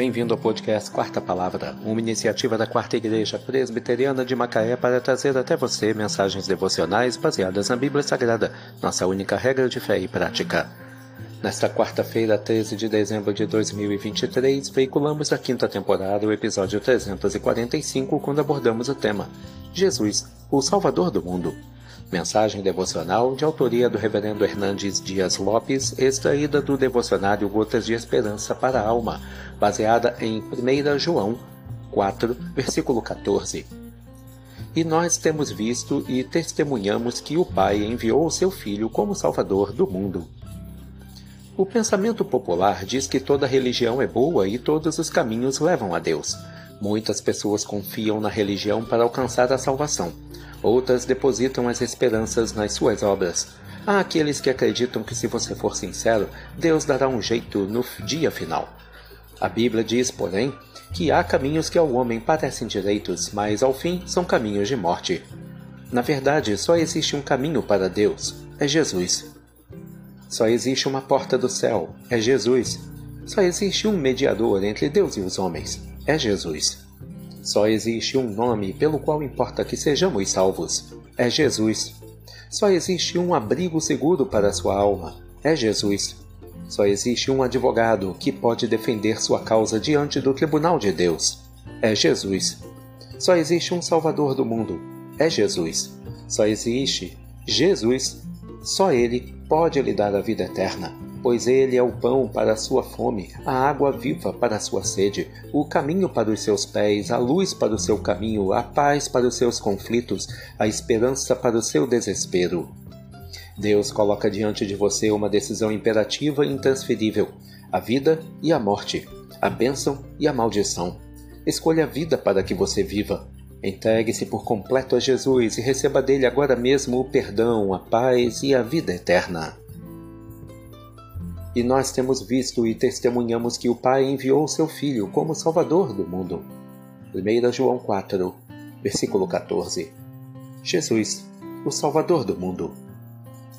Bem-vindo ao podcast Quarta Palavra, uma iniciativa da Quarta Igreja Presbiteriana de Macaé para trazer até você mensagens devocionais baseadas na Bíblia Sagrada, nossa única regra de fé e prática. Nesta quarta-feira, 13 de dezembro de 2023, veiculamos a quinta temporada, o episódio 345, quando abordamos o tema Jesus, o Salvador do Mundo. Mensagem devocional de autoria do Reverendo Hernandes Dias Lopes, extraída do devocionário Gotas de Esperança para a Alma, baseada em 1 João 4, versículo 14. E nós temos visto e testemunhamos que o Pai enviou o seu Filho como Salvador do mundo. O pensamento popular diz que toda religião é boa e todos os caminhos levam a Deus. Muitas pessoas confiam na religião para alcançar a salvação Outras depositam as esperanças nas suas obras. Há aqueles que acreditam que, se você for sincero, Deus dará um jeito no dia final. A Bíblia diz, porém, que há caminhos que ao homem parecem direitos, mas ao fim são caminhos de morte. Na verdade, só existe um caminho para Deus: é Jesus. Só existe uma porta do céu: é Jesus. Só existe um mediador entre Deus e os homens: é Jesus. Só existe um nome pelo qual importa que sejamos salvos: é Jesus. Só existe um abrigo seguro para a sua alma: é Jesus. Só existe um advogado que pode defender sua causa diante do tribunal de Deus: é Jesus. Só existe um Salvador do mundo: é Jesus. Só existe Jesus. Só Ele pode lhe dar a vida eterna pois ele é o pão para a sua fome, a água viva para a sua sede, o caminho para os seus pés, a luz para o seu caminho, a paz para os seus conflitos, a esperança para o seu desespero. Deus coloca diante de você uma decisão imperativa e intransferível: a vida e a morte, a bênção e a maldição. Escolha a vida para que você viva. Entregue-se por completo a Jesus e receba dele agora mesmo o perdão, a paz e a vida eterna. E nós temos visto e testemunhamos que o Pai enviou seu Filho como Salvador do mundo. 1 João 4, versículo 14. Jesus, o Salvador do mundo.